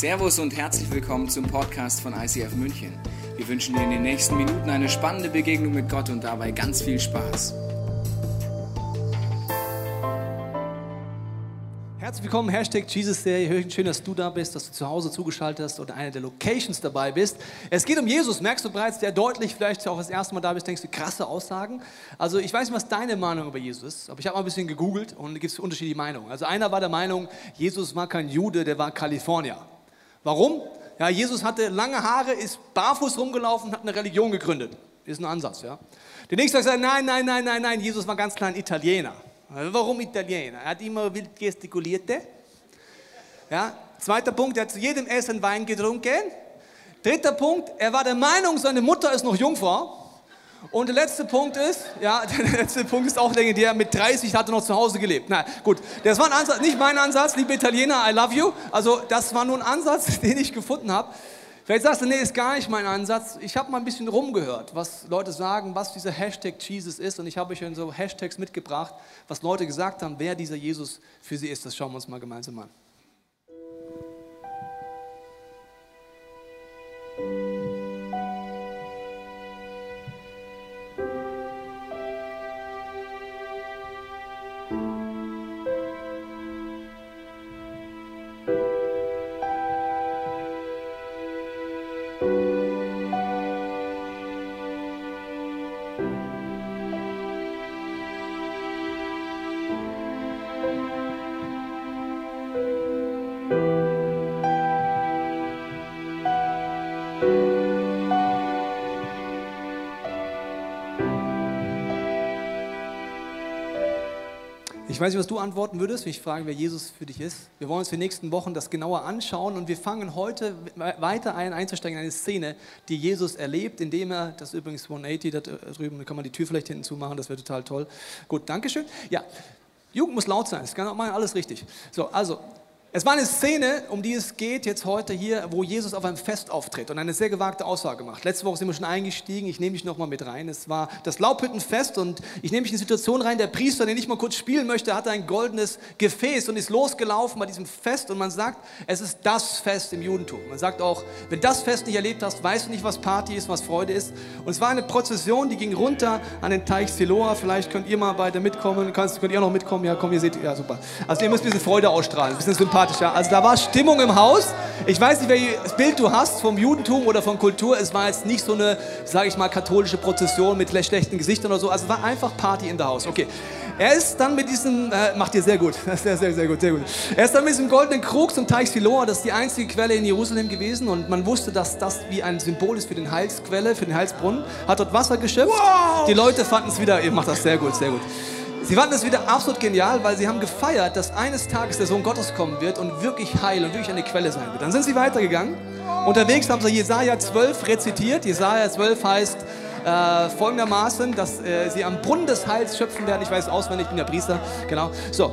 Servus und herzlich willkommen zum Podcast von ICF München. Wir wünschen dir in den nächsten Minuten eine spannende Begegnung mit Gott und dabei ganz viel Spaß. Herzlich willkommen, Hashtag Jesus-Serie. Schön, dass du da bist, dass du zu Hause zugeschaltet hast oder eine der Locations dabei bist. Es geht um Jesus, merkst du bereits, der deutlich vielleicht auch das erste Mal da bist, denkst du, krasse Aussagen. Also ich weiß nicht, was deine Meinung über Jesus ist, aber ich habe mal ein bisschen gegoogelt und da gibt es unterschiedliche Meinungen. Also einer war der Meinung, Jesus war kein Jude, der war Kalifornier. Warum? Ja, Jesus hatte lange Haare, ist barfuß rumgelaufen und hat eine Religion gegründet. Ist ein Ansatz, ja. Der nächste sagt, nein, nein, nein, nein, nein, Jesus war ganz klar ein Italiener. Warum Italiener? Er hat immer wild gestikuliert. Ja. Zweiter Punkt, er hat zu jedem Essen Wein getrunken. Dritter Punkt, er war der Meinung, seine Mutter ist noch Jungfrau. Und der letzte Punkt ist, ja, der letzte Punkt ist auch legendär, mit 30 hat er noch zu Hause gelebt. Na gut, das war ein Ansatz, nicht mein Ansatz, liebe Italiener, I love you. Also das war nur ein Ansatz, den ich gefunden habe. Vielleicht sagst du, nee, ist gar nicht mein Ansatz. Ich habe mal ein bisschen rumgehört, was Leute sagen, was dieser Hashtag Jesus ist. Und ich habe euch in so Hashtags mitgebracht, was Leute gesagt haben, wer dieser Jesus für sie ist. Das schauen wir uns mal gemeinsam an. Ich weiß nicht, was du antworten würdest, wenn ich frage, wer Jesus für dich ist. Wir wollen uns für die nächsten Wochen das genauer anschauen und wir fangen heute weiter ein, einzusteigen in eine Szene, die Jesus erlebt, indem er, das ist übrigens 180 da drüben, da kann man die Tür vielleicht hinten zumachen, das wäre total toll. Gut, Dankeschön. Ja, Jugend muss laut sein, das kann auch mal alles richtig. So, also, es war eine Szene, um die es geht jetzt heute hier, wo Jesus auf einem Fest auftritt und eine sehr gewagte Aussage macht. Letzte Woche sind wir schon eingestiegen, ich nehme dich nochmal mit rein. Es war das Laubhüttenfest und ich nehme mich in eine Situation rein, der Priester, den ich mal kurz spielen möchte, hatte ein goldenes Gefäß und ist losgelaufen bei diesem Fest und man sagt, es ist das Fest im Judentum. Man sagt auch, wenn das Fest nicht erlebt hast, weißt du nicht, was Party ist, was Freude ist. Und es war eine Prozession, die ging runter an den Teich Siloa. Vielleicht könnt ihr mal beide mitkommen, könnt, ihr noch mitkommen? Ja, komm, ihr seht, ja super. Also ihr müsst ein bisschen Freude ausstrahlen, ein bisschen sympathisch sympathisch. Ja? Also da war Stimmung im Haus. Ich weiß nicht, welches Bild du hast vom Judentum oder von Kultur. Es war jetzt nicht so eine, sage ich mal, katholische Prozession mit schlechten Gesichtern oder so. Also es war einfach Party in der Haus. Okay. Er ist dann mit diesem, äh, macht ihr sehr gut, sehr, sehr, sehr gut, sehr gut. Er ist dann mit diesem goldenen Krug zum Teich Siloa, das ist die einzige Quelle in Jerusalem gewesen und man wusste, dass das wie ein Symbol ist für den Heilsquelle, für den Heilsbrunnen. Hat dort Wasser geschöpft. Wow. Die Leute fanden es wieder, ihr macht das sehr gut, sehr gut. Sie fanden es wieder absolut genial, weil sie haben gefeiert, dass eines Tages der Sohn Gottes kommen wird und wirklich heil und wirklich eine Quelle sein wird. Dann sind sie weitergegangen. Unterwegs haben sie Jesaja 12 rezitiert. Jesaja 12 heißt äh, folgendermaßen, dass äh, sie am Brunnen des Heils schöpfen werden. Ich weiß auswendig, ich bin der Priester. Genau. So.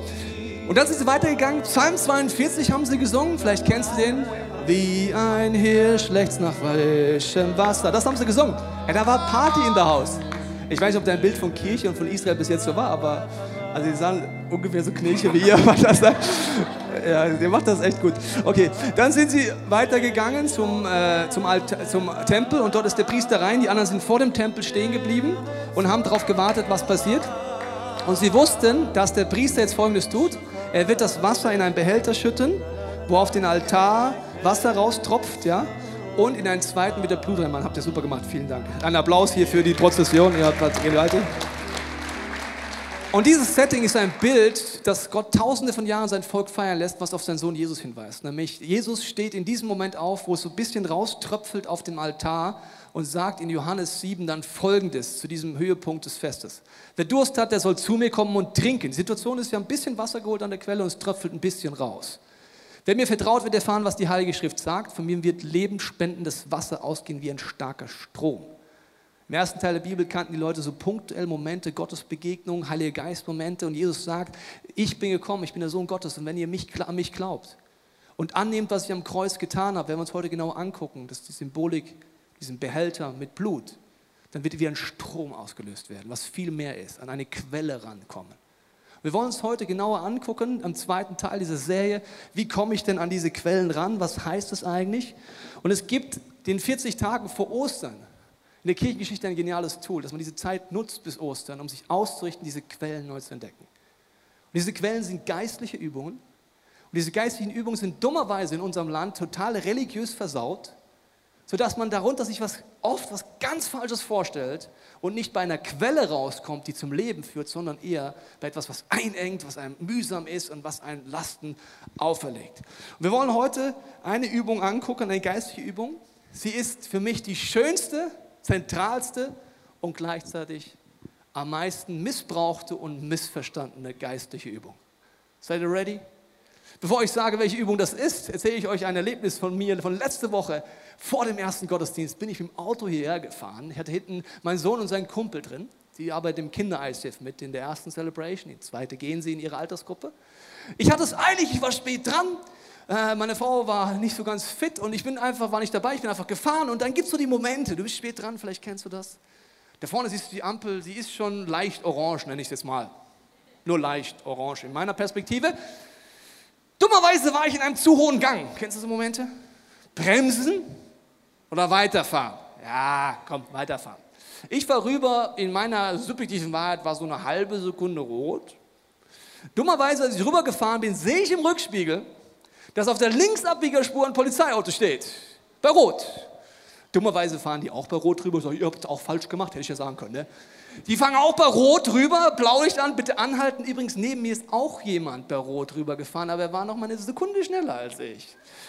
Und dann sind sie weitergegangen. Psalm 42 haben sie gesungen. Vielleicht kennst du den. Wie ein Hirsch lechzt nach frischem Wasser. Das haben sie gesungen. Ja, da war Party in der Haus. Ich weiß nicht, ob dein Bild von Kirche und von Israel bis jetzt so war, aber also die sahen ungefähr so Knilche wie ihr. ja, ihr macht das echt gut. Okay, dann sind sie weitergegangen zum, äh, zum, zum Tempel und dort ist der Priester rein. Die anderen sind vor dem Tempel stehen geblieben und haben darauf gewartet, was passiert. Und sie wussten, dass der Priester jetzt Folgendes tut. Er wird das Wasser in einen Behälter schütten, wo auf den Altar Wasser raustropft, ja und in einen zweiten mit der Blut reinmachen. Habt ihr super gemacht, vielen Dank. Ein Applaus hier für die Prozession. Ihr habt was geleitet. Und dieses Setting ist ein Bild, das Gott tausende von Jahren sein Volk feiern lässt, was auf seinen Sohn Jesus hinweist. Nämlich, Jesus steht in diesem Moment auf, wo es so ein bisschen rauströpfelt auf dem Altar und sagt in Johannes 7 dann Folgendes zu diesem Höhepunkt des Festes. Wer Durst hat, der soll zu mir kommen und trinken. Die Situation ist, wir haben ein bisschen Wasser geholt an der Quelle und es tröpfelt ein bisschen raus. Wer mir vertraut, wird erfahren, was die Heilige Schrift sagt. Von mir wird lebensspendendes Wasser ausgehen wie ein starker Strom. Im ersten Teil der Bibel kannten die Leute so punktuell Momente, Gottesbegegnungen, Heilige Geist-Momente. Und Jesus sagt, ich bin gekommen, ich bin der Sohn Gottes. Und wenn ihr mich, an mich glaubt und annehmt, was ich am Kreuz getan habe, wenn wir uns heute genau angucken, das ist die Symbolik, diesen Behälter mit Blut, dann wird wie ein Strom ausgelöst werden, was viel mehr ist, an eine Quelle rankommen. Wir wollen uns heute genauer angucken, am zweiten Teil dieser Serie, wie komme ich denn an diese Quellen ran, was heißt das eigentlich? Und es gibt den 40 Tagen vor Ostern in der Kirchengeschichte ein geniales Tool, dass man diese Zeit nutzt bis Ostern, um sich auszurichten, diese Quellen neu zu entdecken. Und diese Quellen sind geistliche Übungen. Und diese geistlichen Übungen sind dummerweise in unserem Land total religiös versaut sodass man darunter sich was, oft was ganz Falsches vorstellt und nicht bei einer Quelle rauskommt, die zum Leben führt, sondern eher bei etwas, was einengt, was einem mühsam ist und was einen Lasten auferlegt. Und wir wollen heute eine Übung angucken, eine geistliche Übung. Sie ist für mich die schönste, zentralste und gleichzeitig am meisten missbrauchte und missverstandene geistliche Übung. Seid ihr ready? Bevor ich sage, welche Übung das ist, erzähle ich euch ein Erlebnis von mir von letzte Woche. Vor dem ersten Gottesdienst bin ich mit dem Auto hierher gefahren. Ich hatte hinten meinen Sohn und seinen Kumpel drin. Die arbeiten im Kinder-ICF mit in der ersten Celebration. Die zweite gehen sie in ihre Altersgruppe. Ich hatte es eilig, ich war spät dran. Äh, meine Frau war nicht so ganz fit und ich bin einfach, war nicht dabei, ich bin einfach gefahren. Und dann gibt es so die Momente, du bist spät dran, vielleicht kennst du das. Da vorne siehst du die Ampel, sie ist schon leicht orange, nenne ich es jetzt mal. Nur leicht orange in meiner Perspektive. Dummerweise war ich in einem zu hohen Gang. Kennst du so Momente? Bremsen oder weiterfahren? Ja, komm, weiterfahren. Ich war rüber, in meiner subjektiven Wahrheit war so eine halbe Sekunde rot. Dummerweise, als ich rübergefahren bin, sehe ich im Rückspiegel, dass auf der Linksabbiegerspur ein Polizeiauto steht. Bei Rot. Dummerweise fahren die auch bei Rot rüber. So, ihr habt es auch falsch gemacht, hätte ich ja sagen können. Ne? Die fangen auch bei Rot rüber, Blaulicht an, bitte anhalten. Übrigens, neben mir ist auch jemand bei Rot rüber gefahren, aber er war noch mal eine Sekunde schneller als ich.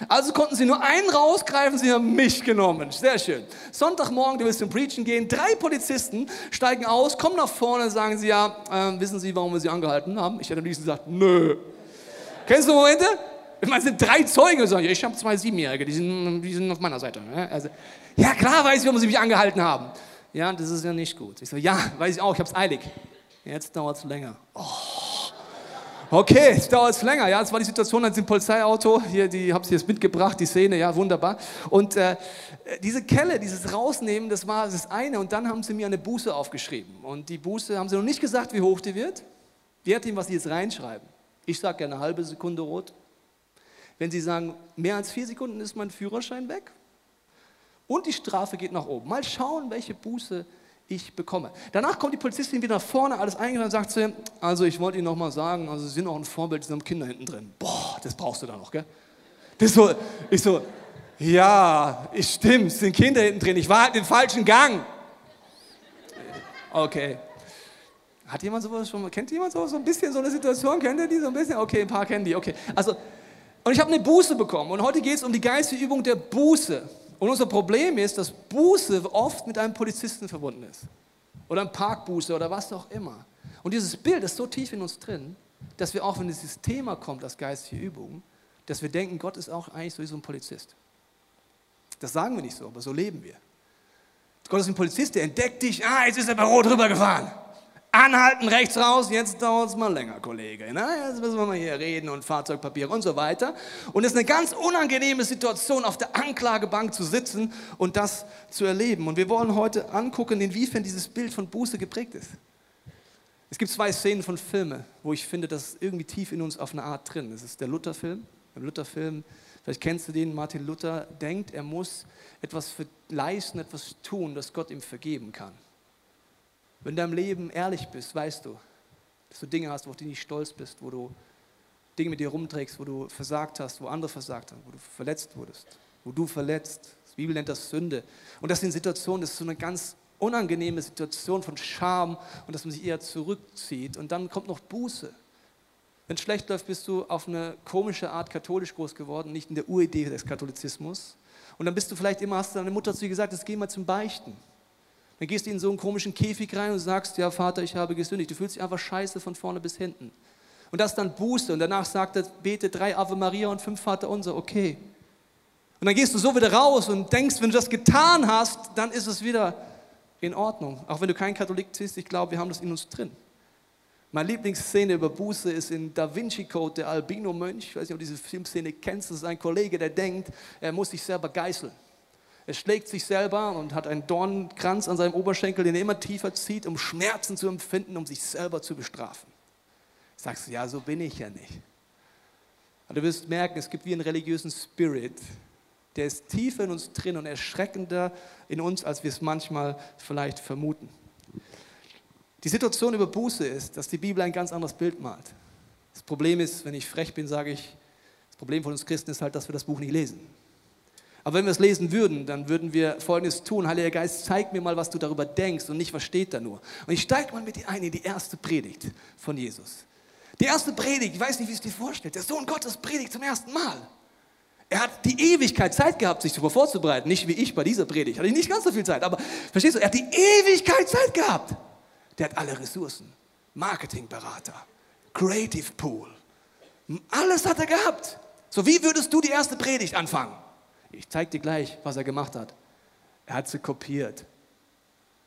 Also konnten sie nur einen rausgreifen, sie haben mich genommen. Sehr schön. Sonntagmorgen, du willst zum Preachen gehen, drei Polizisten steigen aus, kommen nach vorne sagen sie, ja, äh, wissen Sie, warum wir Sie angehalten haben? Ich hätte am liebsten gesagt, nö. Kennst du Momente? Es sind drei Zeugen. Ich habe zwei Siebenjährige, die sind, die sind auf meiner Seite. Ne? Also, ja, klar weiß ich, warum Sie mich angehalten haben. Ja, das ist ja nicht gut. Ich so, ja, weiß ich auch, ich habe es eilig. Jetzt dauert es länger. Oh. Okay, jetzt dauert es länger. Ja, das war die Situation, als im Polizeiauto, hier, die habe ich jetzt mitgebracht, die Szene, ja, wunderbar. Und äh, diese Kelle, dieses Rausnehmen, das war das eine. Und dann haben sie mir eine Buße aufgeschrieben. Und die Buße haben sie noch nicht gesagt, wie hoch die wird. Je nachdem, was sie jetzt reinschreiben. Ich sage gerne eine halbe Sekunde rot. Wenn sie sagen, mehr als vier Sekunden ist mein Führerschein weg, und die Strafe geht nach oben. Mal schauen, welche Buße ich bekomme. Danach kommt die Polizistin wieder nach vorne, alles eingeladen und sagt ihm, also ich wollte Ihnen noch mal sagen, also Sie sind auch ein Vorbild, Sie haben Kinder hinten drin. Boah, das brauchst du da noch, gell? Das so, ich so, ja, ich stimmt, es sind Kinder hinten drin, ich war halt im falschen Gang. Okay. Hat jemand sowas schon mal, kennt jemand sowas, so ein bisschen so eine Situation, kennt ihr die so ein bisschen? Okay, ein paar kennen die, okay. Also, und ich habe eine Buße bekommen und heute geht es um die geistige Übung der Buße. Und unser Problem ist, dass Buße oft mit einem Polizisten verbunden ist. Oder ein Parkbuße oder was auch immer. Und dieses Bild ist so tief in uns drin, dass wir auch, wenn dieses Thema kommt als geistige Übung, dass wir denken, Gott ist auch eigentlich so wie so ein Polizist. Das sagen wir nicht so, aber so leben wir. Gott ist ein Polizist, der entdeckt dich, ah, jetzt ist er bei Rot rübergefahren. Anhalten, rechts raus, jetzt dauert es mal länger, Kollege. Na, jetzt müssen wir mal hier reden und Fahrzeugpapier und so weiter. Und es ist eine ganz unangenehme Situation, auf der Anklagebank zu sitzen und das zu erleben. Und wir wollen heute angucken, inwiefern dieses Bild von Buße geprägt ist. Es gibt zwei Szenen von Filmen, wo ich finde, das ist irgendwie tief in uns auf eine Art drin. Das ist der Luther-Film. Im Luther-Film, vielleicht kennst du den, Martin Luther denkt, er muss etwas leisten, etwas tun, das Gott ihm vergeben kann. Wenn du im Leben ehrlich bist, weißt du, dass du Dinge hast, wo du nicht stolz bist, wo du Dinge mit dir rumträgst, wo du versagt hast, wo andere versagt haben, wo du verletzt wurdest, wo du verletzt. Die Bibel nennt das Sünde. Und das sind Situationen, das ist so eine ganz unangenehme Situation von Scham und dass man sich eher zurückzieht. Und dann kommt noch Buße. Wenn es schlecht läuft, bist du auf eine komische Art katholisch groß geworden, nicht in der Uridee des Katholizismus. Und dann bist du vielleicht immer, hast deine Mutter zu dir gesagt, jetzt geh mal zum Beichten. Dann gehst du in so einen komischen Käfig rein und sagst, ja Vater, ich habe gesündigt. Du fühlst dich einfach scheiße von vorne bis hinten. Und das dann Buße und danach sagt er, bete drei Ave Maria und fünf Vater unser, okay. Und dann gehst du so wieder raus und denkst, wenn du das getan hast, dann ist es wieder in Ordnung. Auch wenn du kein Katholik bist, ich glaube, wir haben das in uns drin. Meine Lieblingsszene über Buße ist in Da Vinci Code, der Albino-Mönch. Ich weiß nicht, ob du diese Filmszene kennst. Das ist ein Kollege, der denkt, er muss sich selber geißeln. Er schlägt sich selber und hat einen Dornkranz an seinem Oberschenkel, den er immer tiefer zieht, um Schmerzen zu empfinden, um sich selber zu bestrafen. Sagst du, ja, so bin ich ja nicht. Aber du wirst merken, es gibt wie einen religiösen Spirit, der ist tiefer in uns drin und erschreckender in uns, als wir es manchmal vielleicht vermuten. Die Situation über Buße ist, dass die Bibel ein ganz anderes Bild malt. Das Problem ist, wenn ich frech bin, sage ich, das Problem von uns Christen ist halt, dass wir das Buch nicht lesen. Aber wenn wir es lesen würden, dann würden wir Folgendes tun. Heiliger Geist, zeig mir mal, was du darüber denkst und nicht, was steht da nur. Und ich steige mal mit dir ein in die erste Predigt von Jesus. Die erste Predigt, ich weiß nicht, wie es dir vorstellt. Der Sohn Gottes predigt zum ersten Mal. Er hat die Ewigkeit Zeit gehabt, sich darüber vorzubereiten. Nicht wie ich bei dieser Predigt. Hatte ich nicht ganz so viel Zeit. Aber verstehst du, er hat die Ewigkeit Zeit gehabt. Der hat alle Ressourcen. Marketingberater, Creative Pool. Alles hat er gehabt. So, wie würdest du die erste Predigt anfangen? Ich zeige dir gleich, was er gemacht hat. Er hat sie kopiert.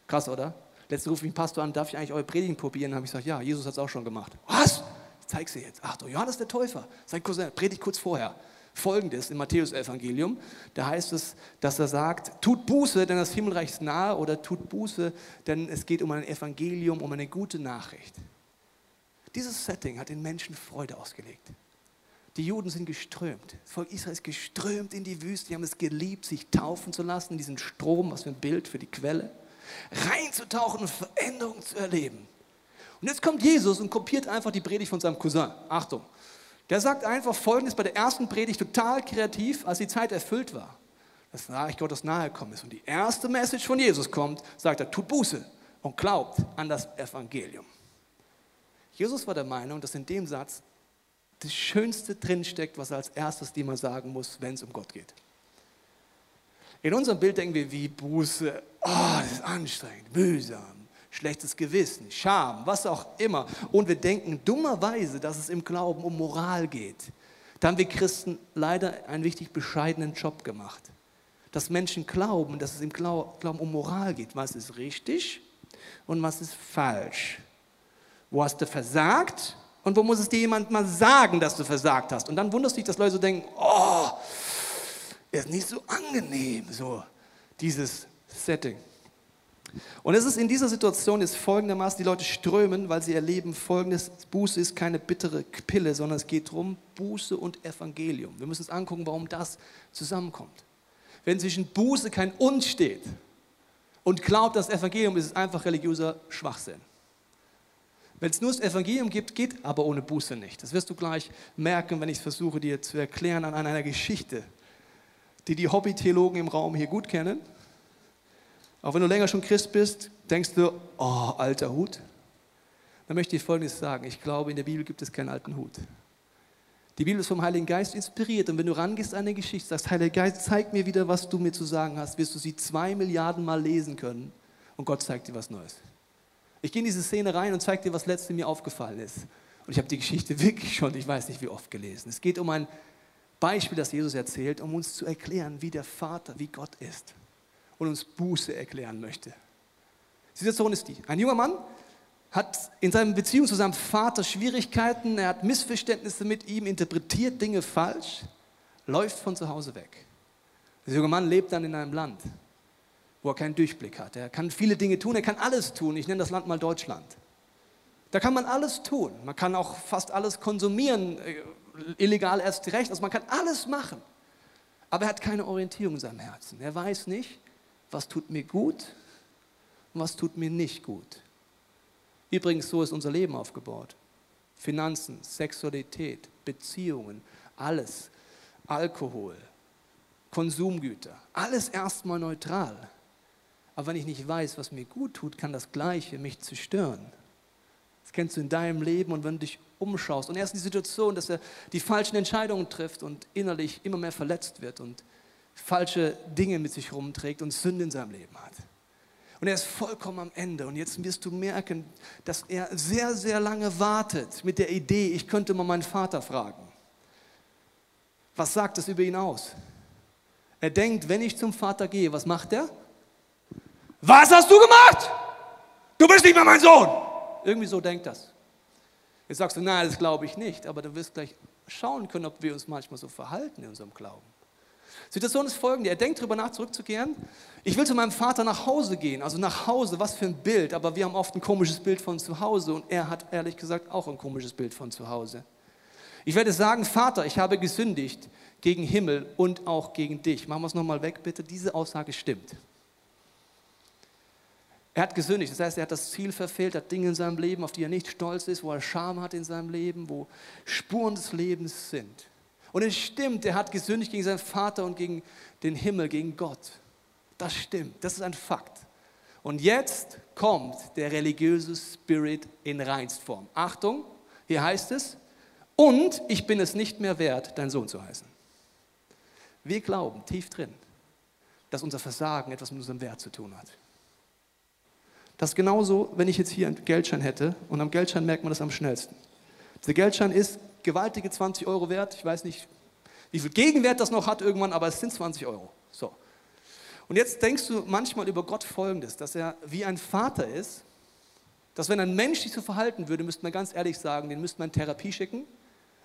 Krass, oder? Letzte ruft mich ein Pastor an, darf ich eigentlich eure Predigten probieren? Dann habe ich gesagt, ja, Jesus hat es auch schon gemacht. Was? Ich zeige sie jetzt. Achtung, Johannes der Täufer, sein Cousin, predigt kurz vorher. Folgendes im Matthäus-Evangelium, da heißt es, dass er sagt, tut Buße, denn das Himmelreich ist nahe, oder tut Buße, denn es geht um ein Evangelium, um eine gute Nachricht. Dieses Setting hat den Menschen Freude ausgelegt. Die Juden sind geströmt. Das Volk Israel ist geströmt in die Wüste. Die haben es geliebt, sich taufen zu lassen, diesen Strom, was für ein Bild für die Quelle, reinzutauchen und Veränderungen zu erleben. Und jetzt kommt Jesus und kopiert einfach die Predigt von seinem Cousin. Achtung. Der sagt einfach Folgendes bei der ersten Predigt total kreativ, als die Zeit erfüllt war, das Reich Gottes nahe gekommen ist. Und die erste Message von Jesus kommt, sagt er, tut Buße und glaubt an das Evangelium. Jesus war der Meinung, dass in dem Satz das Schönste drinsteckt, was als erstes dir mal sagen muss, wenn es um Gott geht. In unserem Bild denken wir wie Buße, oh, das ist anstrengend, mühsam, schlechtes Gewissen, Scham, was auch immer. Und wir denken dummerweise, dass es im Glauben um Moral geht. Da haben wir Christen leider einen wichtig bescheidenen Job gemacht. Dass Menschen glauben, dass es im Glauben um Moral geht. Was ist richtig und was ist falsch? Wo hast du versagt und wo muss es dir jemand mal sagen, dass du versagt hast? Und dann wunderst du dich, dass Leute so denken, oh, ist nicht so angenehm, so dieses Setting. Und es ist in dieser Situation ist folgendermaßen, die Leute strömen, weil sie erleben folgendes, Buße ist keine bittere Pille, sondern es geht darum, Buße und Evangelium. Wir müssen uns angucken, warum das zusammenkommt. Wenn zwischen Buße kein Und steht und glaubt, das Evangelium ist es einfach religiöser Schwachsinn. Wenn es nur das Evangelium gibt, geht aber ohne Buße nicht. Das wirst du gleich merken, wenn ich es versuche dir zu erklären an einer Geschichte, die die Hobby-Theologen im Raum hier gut kennen. Auch wenn du länger schon Christ bist, denkst du, oh, alter Hut. Dann möchte ich Folgendes sagen. Ich glaube, in der Bibel gibt es keinen alten Hut. Die Bibel ist vom Heiligen Geist inspiriert. Und wenn du rangehst an eine Geschichte, sagst, Heiliger Geist, zeig mir wieder, was du mir zu sagen hast, wirst du sie zwei Milliarden Mal lesen können. Und Gott zeigt dir was Neues. Ich gehe in diese Szene rein und zeige dir, was letzte mir aufgefallen ist. Und ich habe die Geschichte wirklich schon, ich weiß nicht wie oft gelesen. Es geht um ein Beispiel, das Jesus erzählt, um uns zu erklären, wie der Vater, wie Gott ist. Und uns Buße erklären möchte. Die Situation ist die. Ein junger Mann hat in seiner Beziehung zu seinem Vater Schwierigkeiten, er hat Missverständnisse mit ihm, interpretiert Dinge falsch, läuft von zu Hause weg. Der junge Mann lebt dann in einem Land, wo er keinen Durchblick hat. Er kann viele Dinge tun, er kann alles tun. Ich nenne das Land mal Deutschland. Da kann man alles tun. Man kann auch fast alles konsumieren, äh, illegal erst recht. Also man kann alles machen. Aber er hat keine Orientierung in seinem Herzen. Er weiß nicht, was tut mir gut und was tut mir nicht gut. Übrigens, so ist unser Leben aufgebaut. Finanzen, Sexualität, Beziehungen, alles. Alkohol, Konsumgüter, alles erstmal neutral. Aber wenn ich nicht weiß, was mir gut tut, kann das Gleiche mich zerstören. Das kennst du in deinem Leben und wenn du dich umschaust. Und erst in die Situation, dass er die falschen Entscheidungen trifft und innerlich immer mehr verletzt wird und falsche Dinge mit sich rumträgt und Sünde in seinem Leben hat. Und er ist vollkommen am Ende. Und jetzt wirst du merken, dass er sehr, sehr lange wartet mit der Idee, ich könnte mal meinen Vater fragen. Was sagt das über ihn aus? Er denkt, wenn ich zum Vater gehe, was macht er? Was hast du gemacht? Du bist nicht mehr mein Sohn. Irgendwie so denkt das. Jetzt sagst du, nein, das glaube ich nicht, aber du wirst gleich schauen können, ob wir uns manchmal so verhalten in unserem Glauben. Situation ist folgende, er denkt darüber nach, zurückzukehren. Ich will zu meinem Vater nach Hause gehen, also nach Hause, was für ein Bild, aber wir haben oft ein komisches Bild von zu Hause und er hat ehrlich gesagt auch ein komisches Bild von zu Hause. Ich werde sagen, Vater, ich habe gesündigt gegen Himmel und auch gegen dich. Machen wir es nochmal weg, bitte. Diese Aussage stimmt. Er hat gesündigt, das heißt, er hat das Ziel verfehlt, hat Dinge in seinem Leben, auf die er nicht stolz ist, wo er Scham hat in seinem Leben, wo Spuren des Lebens sind. Und es stimmt, er hat gesündigt gegen seinen Vater und gegen den Himmel, gegen Gott. Das stimmt, das ist ein Fakt. Und jetzt kommt der religiöse Spirit in Reinstform. Achtung, hier heißt es, und ich bin es nicht mehr wert, dein Sohn zu heißen. Wir glauben tief drin, dass unser Versagen etwas mit unserem Wert zu tun hat. Das ist genauso, wenn ich jetzt hier einen Geldschein hätte und am Geldschein merkt man das am schnellsten. Dieser Geldschein ist gewaltige 20 Euro wert. Ich weiß nicht, wie viel Gegenwert das noch hat irgendwann, aber es sind 20 Euro. So. Und jetzt denkst du manchmal über Gott Folgendes, dass er wie ein Vater ist, dass wenn ein Mensch sich so verhalten würde, müsste man ganz ehrlich sagen, den müsste man in Therapie schicken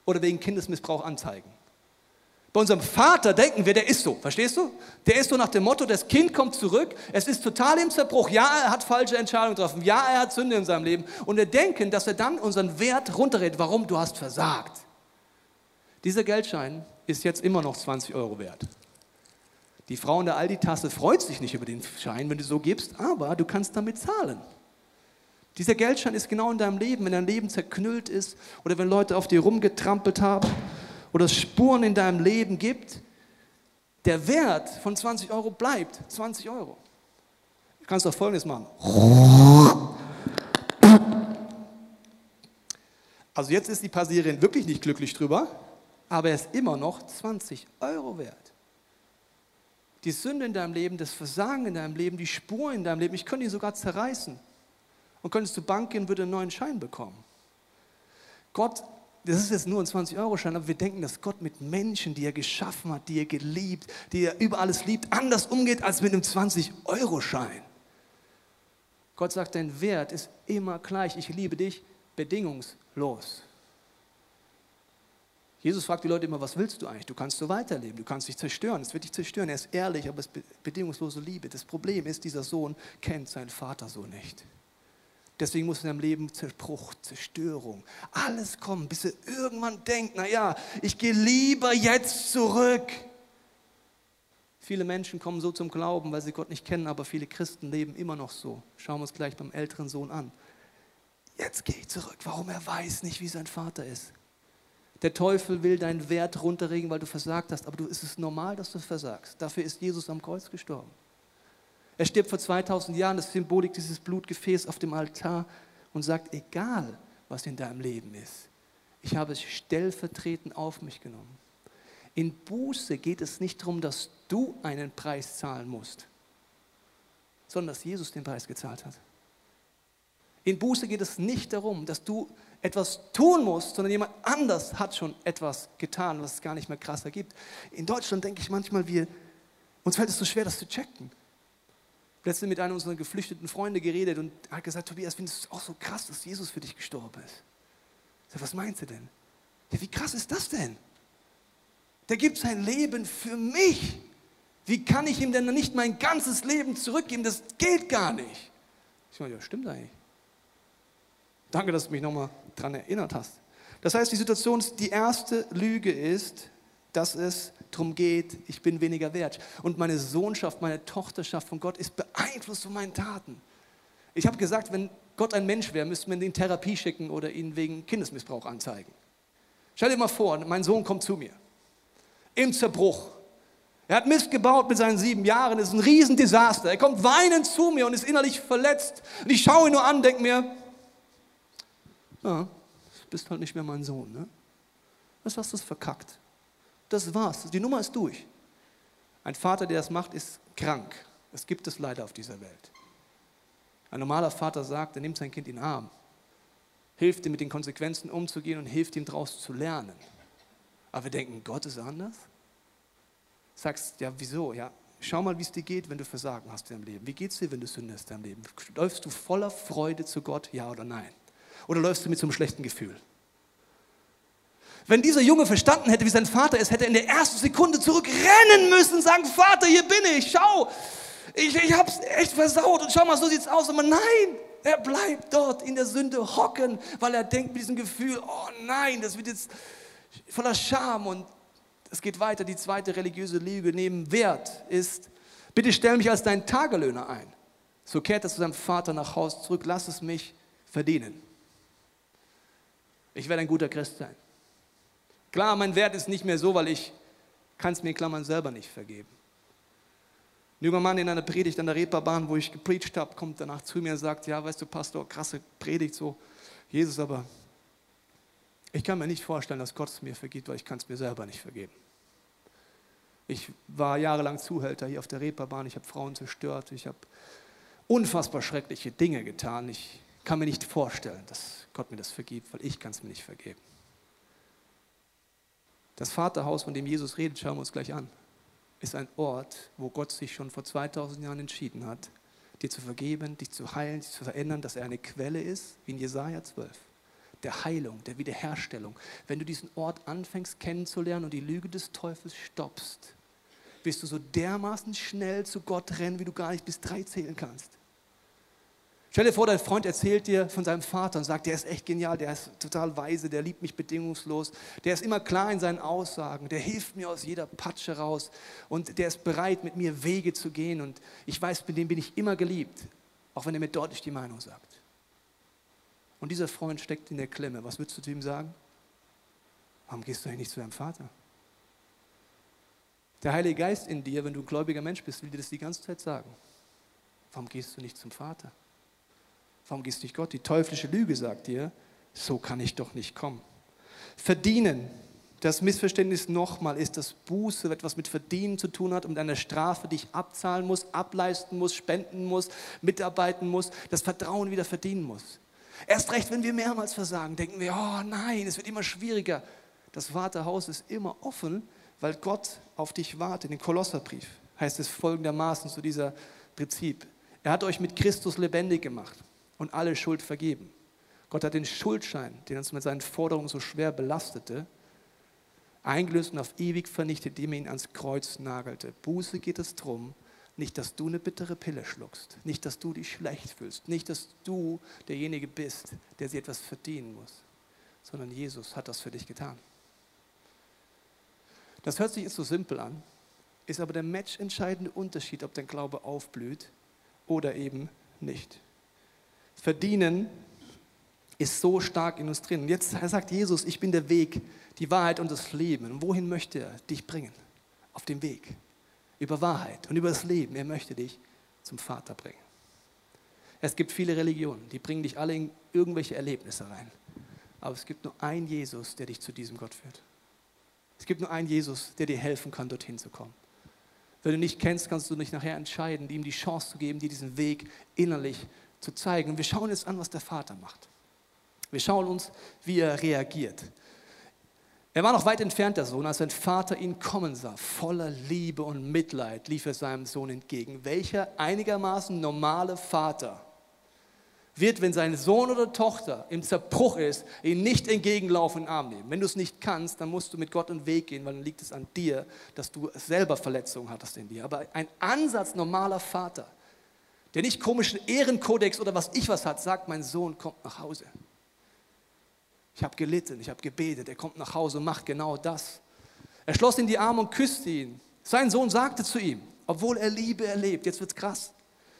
oder wegen Kindesmissbrauch anzeigen. Bei unserem Vater denken wir, der ist so, verstehst du? Der ist so nach dem Motto, das Kind kommt zurück, es ist total im Zerbruch. Ja, er hat falsche Entscheidungen getroffen. Ja, er hat Sünde in seinem Leben. Und wir denken, dass er dann unseren Wert runterredet. Warum? Du hast versagt. Dieser Geldschein ist jetzt immer noch 20 Euro wert. Die Frau in der Aldi-Tasse freut sich nicht über den Schein, wenn du so gibst, aber du kannst damit zahlen. Dieser Geldschein ist genau in deinem Leben, wenn dein Leben zerknüllt ist oder wenn Leute auf dir rumgetrampelt haben oder Spuren in deinem Leben gibt, der Wert von 20 Euro bleibt 20 Euro. Du kannst doch Folgendes machen. Also jetzt ist die Passierin wirklich nicht glücklich drüber, aber er ist immer noch 20 Euro wert. Die Sünde in deinem Leben, das Versagen in deinem Leben, die Spuren in deinem Leben, ich könnte ihn sogar zerreißen. Und könntest zur Bank gehen, würde einen neuen Schein bekommen. Gott das ist jetzt nur ein 20-Euro-Schein, aber wir denken, dass Gott mit Menschen, die er geschaffen hat, die er geliebt, die er über alles liebt, anders umgeht als mit einem 20-Euro-Schein. Gott sagt, dein Wert ist immer gleich. Ich liebe dich bedingungslos. Jesus fragt die Leute immer, was willst du eigentlich? Du kannst so weiterleben, du kannst dich zerstören, es wird dich zerstören. Er ist ehrlich, aber es ist bedingungslose Liebe. Das Problem ist, dieser Sohn kennt seinen Vater so nicht. Deswegen muss in deinem Leben Zerbruch, Zerstörung, alles kommen, bis er irgendwann denkt, naja, ich gehe lieber jetzt zurück. Viele Menschen kommen so zum Glauben, weil sie Gott nicht kennen, aber viele Christen leben immer noch so. Schauen wir uns gleich beim älteren Sohn an. Jetzt gehe ich zurück. Warum? Er weiß nicht, wie sein Vater ist. Der Teufel will deinen Wert runterregen, weil du versagt hast, aber du, ist es normal, dass du versagst. Dafür ist Jesus am Kreuz gestorben. Er stirbt vor 2000 Jahren, das Symbolik dieses Blutgefäß auf dem Altar und sagt, egal was in deinem Leben ist, ich habe es stellvertretend auf mich genommen. In Buße geht es nicht darum, dass du einen Preis zahlen musst, sondern dass Jesus den Preis gezahlt hat. In Buße geht es nicht darum, dass du etwas tun musst, sondern jemand anders hat schon etwas getan, was es gar nicht mehr krasser gibt. In Deutschland denke ich manchmal, wir, uns fällt es so schwer, das zu checken letztens mit einem unserer geflüchteten Freunde geredet und hat gesagt, Tobias, findest du es auch so krass, dass Jesus für dich gestorben ist? Ich sag, was meinst du denn? Ja, wie krass ist das denn? Der gibt sein Leben für mich. Wie kann ich ihm denn nicht mein ganzes Leben zurückgeben? Das geht gar nicht. Ich meine, ja, stimmt eigentlich. Danke, dass du mich nochmal daran erinnert hast. Das heißt, die Situation, die erste Lüge ist, dass es darum geht, ich bin weniger wert. Und meine Sohnschaft, meine Tochterschaft von Gott ist beeinflusst von meinen Taten. Ich habe gesagt, wenn Gott ein Mensch wäre, müsste man ihn in Therapie schicken oder ihn wegen Kindesmissbrauch anzeigen. Stell dir mal vor, mein Sohn kommt zu mir. Im Zerbruch. Er hat Mist gebaut mit seinen sieben Jahren, das ist ein Riesendesaster. Er kommt weinend zu mir und ist innerlich verletzt. Und ich schaue ihn nur an, denke mir, ja, du bist halt nicht mehr mein Sohn. Ne? Was hast du verkackt? Das war's. Die Nummer ist durch. Ein Vater, der das macht, ist krank. Das gibt es leider auf dieser Welt. Ein normaler Vater sagt, er nimmt sein Kind in den Arm, hilft ihm mit den Konsequenzen umzugehen und hilft ihm daraus zu lernen. Aber wir denken, Gott ist anders? Sagst, ja, wieso? Ja, schau mal, wie es dir geht, wenn du Versagen hast in deinem Leben. Wie geht es dir, wenn du Sünde hast in deinem Leben? Läufst du voller Freude zu Gott, ja oder nein? Oder läufst du mit so einem schlechten Gefühl? Wenn dieser Junge verstanden hätte, wie sein Vater ist, hätte er in der ersten Sekunde zurückrennen müssen sagen, Vater, hier bin ich, schau, ich, ich hab's echt versaut und schau mal, so sieht's aus. Aber nein, er bleibt dort in der Sünde hocken, weil er denkt mit diesem Gefühl, oh nein, das wird jetzt voller Scham und es geht weiter. Die zweite religiöse Lüge neben Wert ist, bitte stell mich als dein Tagelöhner ein. So kehrt er zu seinem Vater nach Hause zurück, lass es mich verdienen. Ich werde ein guter Christ sein. Klar, mein Wert ist nicht mehr so, weil ich kann es mir in Klammern selber nicht vergeben. Ein junger Mann in einer Predigt an der Reeperbahn, wo ich gepredigt habe, kommt danach zu mir und sagt, ja, weißt du, Pastor, krasse Predigt so, Jesus, aber ich kann mir nicht vorstellen, dass Gott es mir vergibt, weil ich kann es mir selber nicht vergeben. Ich war jahrelang Zuhälter hier auf der Reeperbahn, ich habe Frauen zerstört, ich habe unfassbar schreckliche Dinge getan. Ich kann mir nicht vorstellen, dass Gott mir das vergibt, weil ich kann es mir nicht vergeben. Das Vaterhaus, von dem Jesus redet, schauen wir uns gleich an, ist ein Ort, wo Gott sich schon vor 2000 Jahren entschieden hat, dir zu vergeben, dich zu heilen, dich zu verändern, dass er eine Quelle ist, wie in Jesaja 12, der Heilung, der Wiederherstellung. Wenn du diesen Ort anfängst kennenzulernen und die Lüge des Teufels stoppst, wirst du so dermaßen schnell zu Gott rennen, wie du gar nicht bis drei zählen kannst. Stell dir vor, dein Freund erzählt dir von seinem Vater und sagt, der ist echt genial, der ist total weise, der liebt mich bedingungslos, der ist immer klar in seinen Aussagen, der hilft mir aus jeder Patsche raus und der ist bereit, mit mir Wege zu gehen und ich weiß, mit dem bin ich immer geliebt, auch wenn er mir deutlich die Meinung sagt. Und dieser Freund steckt in der Klemme. Was würdest du zu ihm sagen? Warum gehst du nicht zu deinem Vater? Der Heilige Geist in dir, wenn du ein gläubiger Mensch bist, will dir das die ganze Zeit sagen. Warum gehst du nicht zum Vater? Warum gehst du nicht Gott? Die teuflische Lüge sagt dir, so kann ich doch nicht kommen. Verdienen. Das Missverständnis nochmal ist, dass Buße etwas mit Verdienen zu tun hat und eine Strafe, die ich abzahlen muss, ableisten muss, spenden muss, mitarbeiten muss, das Vertrauen wieder verdienen muss. Erst recht, wenn wir mehrmals versagen, denken wir, oh nein, es wird immer schwieriger. Das Vaterhaus ist immer offen, weil Gott auf dich wartet. In den Kolosserbrief heißt es folgendermaßen zu dieser Prinzip. Er hat euch mit Christus lebendig gemacht und alle Schuld vergeben. Gott hat den Schuldschein, den uns mit seinen Forderungen so schwer belastete, eingelöst und auf ewig vernichtet, indem er ihn ans Kreuz nagelte. Buße geht es darum, nicht, dass du eine bittere Pille schluckst, nicht, dass du dich schlecht fühlst, nicht, dass du derjenige bist, der sie etwas verdienen muss, sondern Jesus hat das für dich getan. Das hört sich jetzt so simpel an, ist aber der matchentscheidende Unterschied, ob dein Glaube aufblüht oder eben nicht. Verdienen ist so stark in uns drin. Und jetzt sagt Jesus, ich bin der Weg, die Wahrheit und das Leben. Und wohin möchte er dich bringen? Auf dem Weg. Über Wahrheit und über das Leben. Er möchte dich zum Vater bringen. Es gibt viele Religionen, die bringen dich alle in irgendwelche Erlebnisse rein. Aber es gibt nur einen Jesus, der dich zu diesem Gott führt. Es gibt nur einen Jesus, der dir helfen kann, dorthin zu kommen. Wenn du nicht kennst, kannst du dich nachher entscheiden, ihm die Chance zu geben, dir diesen Weg innerlich zu zeigen. Wir schauen jetzt an, was der Vater macht. Wir schauen uns, wie er reagiert. Er war noch weit entfernt, der Sohn, als sein Vater ihn kommen sah. Voller Liebe und Mitleid lief er seinem Sohn entgegen. Welcher einigermaßen normale Vater wird, wenn sein Sohn oder Tochter im Zerbruch ist, ihn nicht entgegenlaufen und Arm nehmen. Wenn du es nicht kannst, dann musst du mit Gott einen Weg gehen, weil dann liegt es an dir, dass du selber Verletzungen hattest in dir. Aber ein Ansatz normaler Vater der nicht komischen Ehrenkodex oder was ich was hat, sagt, mein Sohn kommt nach Hause. Ich habe gelitten, ich habe gebetet, er kommt nach Hause und macht genau das. Er schloss in die Arme und küsste ihn. Sein Sohn sagte zu ihm, obwohl er Liebe erlebt, jetzt wird es krass,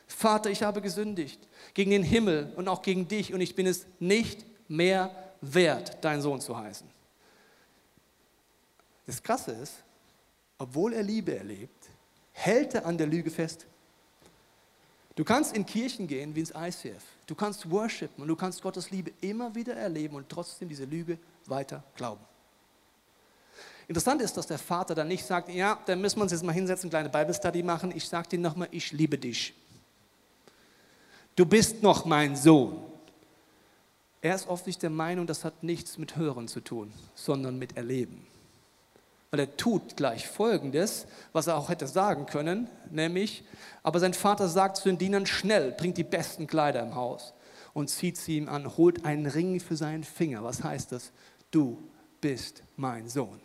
Vater, ich habe gesündigt gegen den Himmel und auch gegen dich und ich bin es nicht mehr wert, dein Sohn zu heißen. Das Krasse ist, obwohl er Liebe erlebt, hält er an der Lüge fest. Du kannst in Kirchen gehen wie ins ICF. Du kannst worshipen und du kannst Gottes Liebe immer wieder erleben und trotzdem diese Lüge weiter glauben. Interessant ist, dass der Vater dann nicht sagt, ja, dann müssen wir uns jetzt mal hinsetzen, eine kleine Bible Study machen. Ich sage dir nochmal, ich liebe dich. Du bist noch mein Sohn. Er ist oft nicht der Meinung, das hat nichts mit Hören zu tun, sondern mit Erleben. Weil er tut gleich Folgendes, was er auch hätte sagen können, nämlich, aber sein Vater sagt zu den Dienern, schnell, bringt die besten Kleider im Haus und zieht sie ihm an, holt einen Ring für seinen Finger. Was heißt das? Du bist mein Sohn.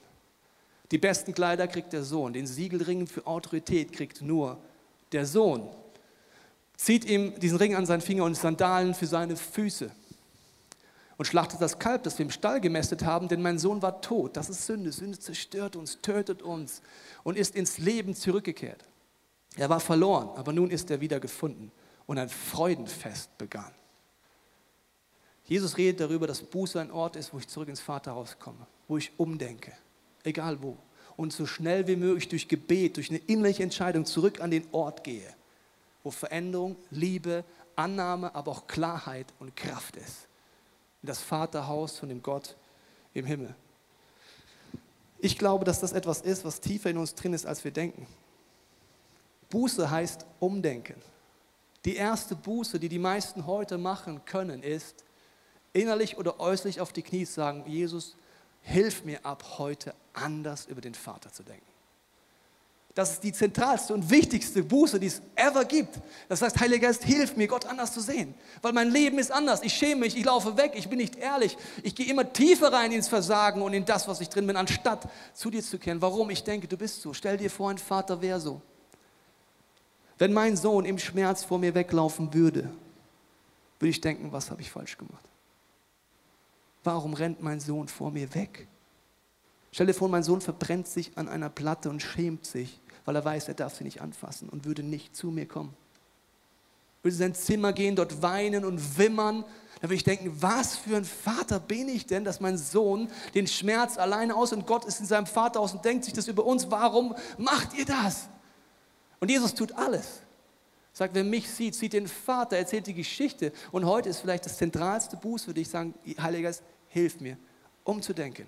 Die besten Kleider kriegt der Sohn, den Siegelring für Autorität kriegt nur der Sohn. Zieht ihm diesen Ring an seinen Finger und Sandalen für seine Füße und schlachtet das Kalb, das wir im Stall gemästet haben, denn mein Sohn war tot. Das ist Sünde. Sünde zerstört uns, tötet uns und ist ins Leben zurückgekehrt. Er war verloren, aber nun ist er wieder gefunden und ein Freudenfest begann. Jesus redet darüber, dass Buße ein Ort ist, wo ich zurück ins Vaterhaus komme, wo ich umdenke, egal wo. Und so schnell wie möglich durch Gebet, durch eine innerliche Entscheidung zurück an den Ort gehe, wo Veränderung, Liebe, Annahme, aber auch Klarheit und Kraft ist in das Vaterhaus von dem Gott im Himmel. Ich glaube, dass das etwas ist, was tiefer in uns drin ist, als wir denken. Buße heißt umdenken. Die erste Buße, die die meisten heute machen können, ist innerlich oder äußerlich auf die Knie sagen, Jesus, hilf mir ab heute anders über den Vater zu denken. Das ist die zentralste und wichtigste Buße, die es ever gibt. Das heißt, Heiliger Geist, hilf mir, Gott anders zu sehen. Weil mein Leben ist anders. Ich schäme mich, ich laufe weg, ich bin nicht ehrlich. Ich gehe immer tiefer rein ins Versagen und in das, was ich drin bin, anstatt zu dir zu kehren. Warum? Ich denke, du bist so. Stell dir vor, ein Vater wäre so. Wenn mein Sohn im Schmerz vor mir weglaufen würde, würde ich denken, was habe ich falsch gemacht? Warum rennt mein Sohn vor mir weg? Stell dir vor, mein Sohn verbrennt sich an einer Platte und schämt sich, weil er weiß, er darf sie nicht anfassen und würde nicht zu mir kommen. Würde in sein Zimmer gehen, dort weinen und wimmern. Dann würde ich denken, was für ein Vater bin ich denn, dass mein Sohn den Schmerz alleine aus und Gott ist in seinem Vater aus und denkt sich das über uns. Warum macht ihr das? Und Jesus tut alles. Sagt, wer mich sieht, sieht den Vater, erzählt die Geschichte. Und heute ist vielleicht das zentralste Buß für dich, sagen, Heiliger Geist, hilf mir, umzudenken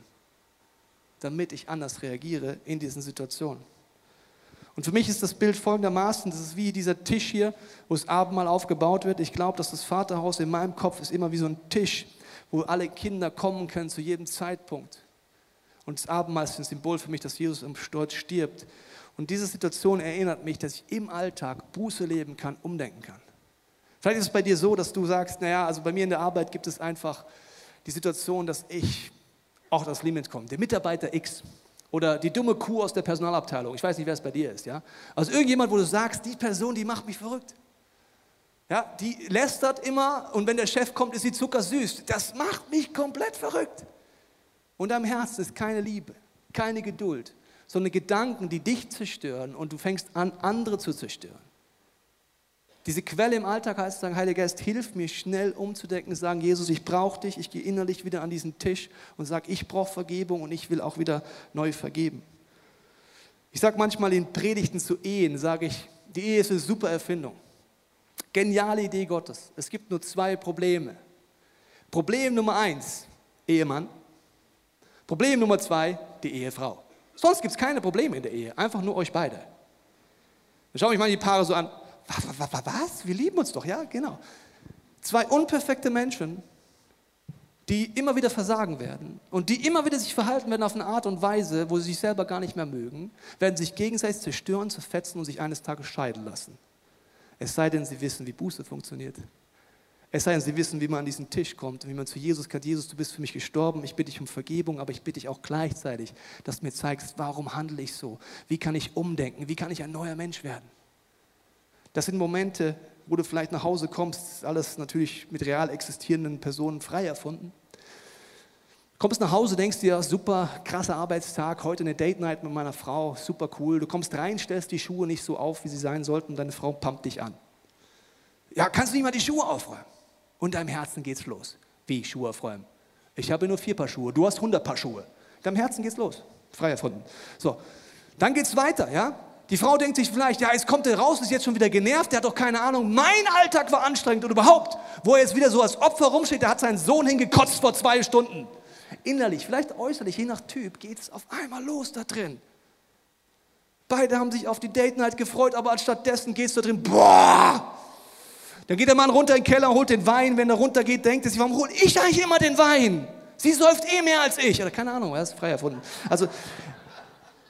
damit ich anders reagiere in diesen Situationen. Und für mich ist das Bild folgendermaßen, das ist wie dieser Tisch hier, wo das Abendmahl aufgebaut wird. Ich glaube, dass das Vaterhaus in meinem Kopf ist immer wie so ein Tisch, wo alle Kinder kommen können zu jedem Zeitpunkt. Und das Abendmahl ist ein Symbol für mich, dass Jesus im Sturz stirbt. Und diese Situation erinnert mich, dass ich im Alltag Buße leben kann, umdenken kann. Vielleicht ist es bei dir so, dass du sagst, naja, also bei mir in der Arbeit gibt es einfach die Situation, dass ich auch das Limit kommt. Der Mitarbeiter X oder die dumme Kuh aus der Personalabteilung. Ich weiß nicht, wer es bei dir ist. Ja? Also irgendjemand, wo du sagst, die Person, die macht mich verrückt. Ja, die lästert immer und wenn der Chef kommt, ist sie zuckersüß. Das macht mich komplett verrückt. Und am Herzen ist keine Liebe, keine Geduld, sondern Gedanken, die dich zerstören und du fängst an, andere zu zerstören. Diese Quelle im Alltag heißt sagen, Heiliger Geist, hilf mir schnell umzudenken, sagen, Jesus, ich brauche dich, ich gehe innerlich wieder an diesen Tisch und sage, ich brauche Vergebung und ich will auch wieder neu vergeben. Ich sage manchmal in Predigten zu Ehen, sage ich, die Ehe ist eine super Erfindung. Geniale Idee Gottes. Es gibt nur zwei Probleme. Problem Nummer eins, Ehemann. Problem Nummer zwei, die Ehefrau. Sonst gibt es keine Probleme in der Ehe, einfach nur euch beide. Dann schaue ich mal die Paare so an, was? Wir lieben uns doch, ja, genau. Zwei unperfekte Menschen, die immer wieder versagen werden und die immer wieder sich verhalten werden auf eine Art und Weise, wo sie sich selber gar nicht mehr mögen, werden sich gegenseitig zerstören, zerfetzen und sich eines Tages scheiden lassen. Es sei denn, sie wissen, wie Buße funktioniert. Es sei denn, sie wissen, wie man an diesen Tisch kommt, wie man zu Jesus kann. Jesus, du bist für mich gestorben, ich bitte dich um Vergebung, aber ich bitte dich auch gleichzeitig, dass du mir zeigst, warum handle ich so? Wie kann ich umdenken? Wie kann ich ein neuer Mensch werden? Das sind Momente, wo du vielleicht nach Hause kommst, alles natürlich mit real existierenden Personen frei erfunden. Kommst nach Hause, denkst dir, super krasser Arbeitstag, heute eine Date Night mit meiner Frau, super cool. Du kommst rein, stellst die Schuhe nicht so auf, wie sie sein sollten, deine Frau pumpt dich an. Ja, kannst du nicht mal die Schuhe aufräumen? Und deinem Herzen geht's los. Wie Schuhe aufräumen? Ich habe nur vier Paar Schuhe, du hast 100 Paar Schuhe. Deinem Herzen geht's los. Frei erfunden. So, dann geht's weiter, ja? Die Frau denkt sich vielleicht, ja, jetzt kommt er raus, ist jetzt schon wieder genervt, der hat doch keine Ahnung, mein Alltag war anstrengend und überhaupt, wo er jetzt wieder so als Opfer rumsteht, der hat seinen Sohn hingekotzt vor zwei Stunden. Innerlich, vielleicht äußerlich, je nach Typ, geht es auf einmal los da drin. Beide haben sich auf die Date Night gefreut, aber anstattdessen geht es da drin, boah! Dann geht der Mann runter in den Keller, holt den Wein. Wenn er runtergeht, denkt er sich, warum hole ich eigentlich immer den Wein? Sie säuft eh mehr als ich. Oder keine Ahnung, er ist frei erfunden. Also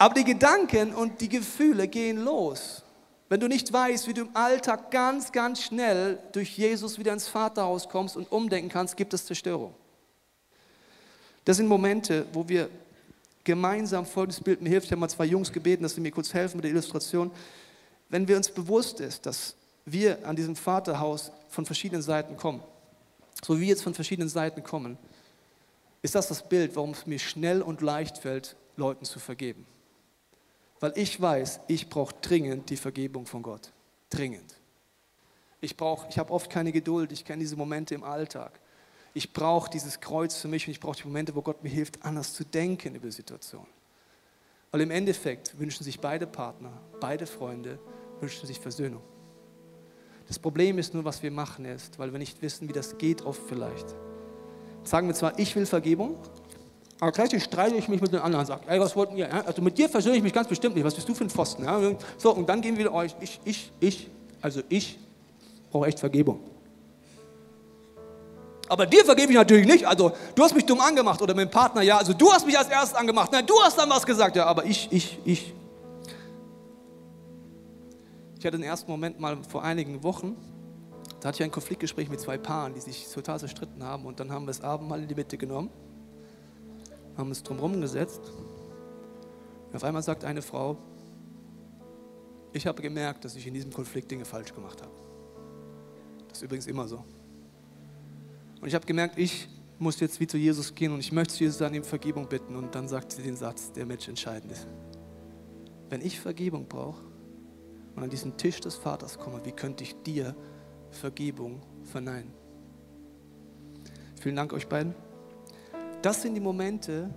aber die Gedanken und die Gefühle gehen los. Wenn du nicht weißt, wie du im Alltag ganz, ganz schnell durch Jesus wieder ins Vaterhaus kommst und umdenken kannst, gibt es Zerstörung. Das sind Momente, wo wir gemeinsam folgendes Bild, mir hilft, ich habe mal zwei Jungs gebeten, dass sie mir kurz helfen mit der Illustration. Wenn wir uns bewusst ist, dass wir an diesem Vaterhaus von verschiedenen Seiten kommen, so wie wir jetzt von verschiedenen Seiten kommen, ist das das Bild, warum es mir schnell und leicht fällt, Leuten zu vergeben. Weil ich weiß, ich brauche dringend die Vergebung von Gott. Dringend. Ich, brauch, ich habe oft keine Geduld, ich kenne diese Momente im Alltag. Ich brauche dieses Kreuz für mich und ich brauche die Momente, wo Gott mir hilft, anders zu denken über die Situation. Weil im Endeffekt wünschen sich beide Partner, beide Freunde, wünschen sich Versöhnung. Das Problem ist nur, was wir machen ist, weil wir nicht wissen, wie das geht, oft vielleicht. Sagen wir zwar, ich will Vergebung, aber gleichzeitig streite ich mich mit den anderen und sage, ey, was wollten ihr? Also mit dir versöhne ich mich ganz bestimmt nicht. Was bist du für ein Pfosten? So, und dann gehen wir wieder euch, ich, ich, ich, also ich brauche echt Vergebung. Aber dir vergebe ich natürlich nicht. Also, du hast mich dumm angemacht oder dem Partner, ja. Also, du hast mich als erstes angemacht. Nein, du hast dann was gesagt. Ja, aber ich, ich, ich. Ich hatte den ersten Moment mal vor einigen Wochen. Da hatte ich ein Konfliktgespräch mit zwei Paaren, die sich total zerstritten haben. Und dann haben wir das Abendmahl in die Mitte genommen, haben es drumherum gesetzt. Und auf einmal sagt eine Frau, ich habe gemerkt, dass ich in diesem Konflikt Dinge falsch gemacht habe. Das ist übrigens immer so. Und ich habe gemerkt, ich muss jetzt wie zu Jesus gehen und ich möchte Jesus an ihm Vergebung bitten. Und dann sagt sie den Satz, der Mensch entscheidend ist. Wenn ich Vergebung brauche und an diesen Tisch des Vaters komme, wie könnte ich dir Vergebung verneinen? Vielen Dank euch beiden. Das sind die Momente,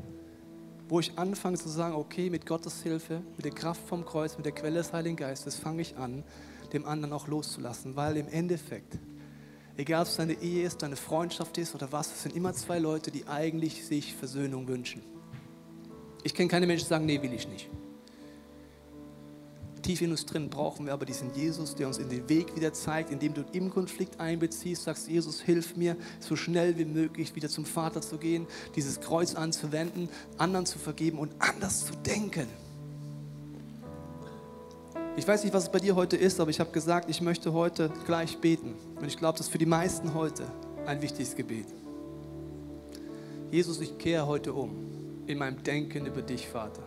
wo ich anfange zu sagen, okay, mit Gottes Hilfe, mit der Kraft vom Kreuz, mit der Quelle des Heiligen Geistes fange ich an, dem anderen auch loszulassen, weil im Endeffekt Egal, ob es deine Ehe ist, deine Freundschaft ist oder was, es sind immer zwei Leute, die eigentlich sich Versöhnung wünschen. Ich kenne keine Menschen, die sagen, nee, will ich nicht. Tief in uns drin brauchen wir aber diesen Jesus, der uns in den Weg wieder zeigt, indem du im Konflikt einbeziehst, sagst, Jesus, hilf mir, so schnell wie möglich wieder zum Vater zu gehen, dieses Kreuz anzuwenden, anderen zu vergeben und anders zu denken. Ich weiß nicht, was es bei dir heute ist, aber ich habe gesagt, ich möchte heute gleich beten. Und ich glaube, das ist für die meisten heute ein wichtiges Gebet. Jesus, ich kehre heute um in meinem Denken über dich, Vater.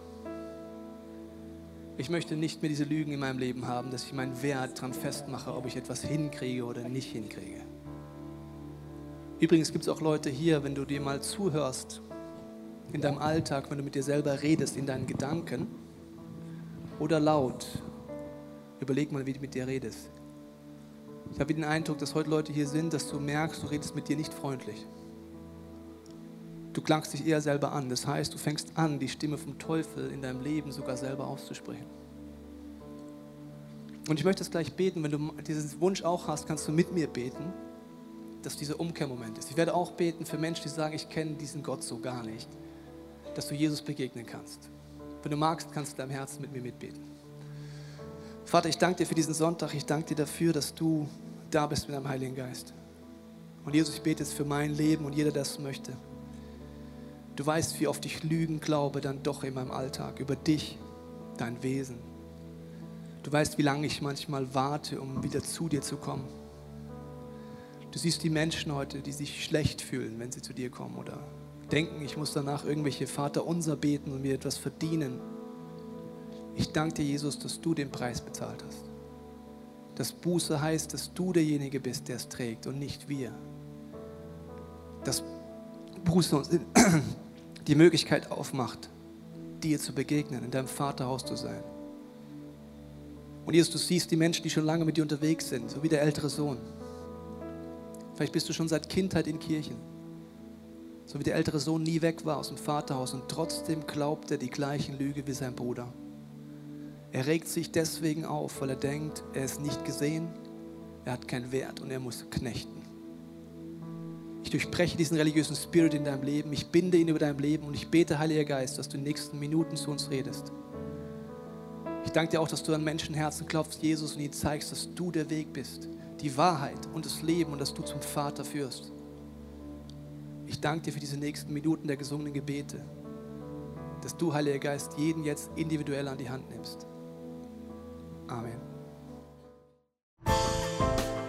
Ich möchte nicht mehr diese Lügen in meinem Leben haben, dass ich meinen Wert daran festmache, ob ich etwas hinkriege oder nicht hinkriege. Übrigens gibt es auch Leute hier, wenn du dir mal zuhörst, in deinem Alltag, wenn du mit dir selber redest, in deinen Gedanken oder laut, Überleg mal, wie du mit dir redest. Ich habe den Eindruck, dass heute Leute hier sind, dass du merkst, du redest mit dir nicht freundlich. Du klagst dich eher selber an. Das heißt, du fängst an, die Stimme vom Teufel in deinem Leben sogar selber auszusprechen. Und ich möchte es gleich beten, wenn du diesen Wunsch auch hast, kannst du mit mir beten, dass dieser Umkehrmoment ist. Ich werde auch beten für Menschen, die sagen, ich kenne diesen Gott so gar nicht, dass du Jesus begegnen kannst. Wenn du magst, kannst du deinem Herzen mit mir mitbeten. Vater, ich danke dir für diesen Sonntag. Ich danke dir dafür, dass du da bist mit deinem Heiligen Geist. Und Jesus, ich bete jetzt für mein Leben und jeder, der es möchte. Du weißt, wie oft ich Lügen glaube, dann doch in meinem Alltag über dich, dein Wesen. Du weißt, wie lange ich manchmal warte, um wieder zu dir zu kommen. Du siehst die Menschen heute, die sich schlecht fühlen, wenn sie zu dir kommen oder denken, ich muss danach irgendwelche Vater unser beten und mir etwas verdienen. Ich danke dir, Jesus, dass du den Preis bezahlt hast. Dass Buße heißt, dass du derjenige bist, der es trägt und nicht wir. Dass Buße uns die Möglichkeit aufmacht, dir zu begegnen, in deinem Vaterhaus zu sein. Und Jesus, du siehst die Menschen, die schon lange mit dir unterwegs sind, so wie der ältere Sohn. Vielleicht bist du schon seit Kindheit in Kirchen. So wie der ältere Sohn nie weg war aus dem Vaterhaus und trotzdem glaubt er die gleichen Lüge wie sein Bruder. Er regt sich deswegen auf, weil er denkt, er ist nicht gesehen, er hat keinen Wert und er muss knechten. Ich durchbreche diesen religiösen Spirit in deinem Leben, ich binde ihn über dein Leben und ich bete, Heiliger Geist, dass du in den nächsten Minuten zu uns redest. Ich danke dir auch, dass du an Menschenherzen klopfst, Jesus, und ihnen zeigst, dass du der Weg bist, die Wahrheit und das Leben und dass du zum Vater führst. Ich danke dir für diese nächsten Minuten der gesungenen Gebete, dass du, Heiliger Geist, jeden jetzt individuell an die Hand nimmst. Amen.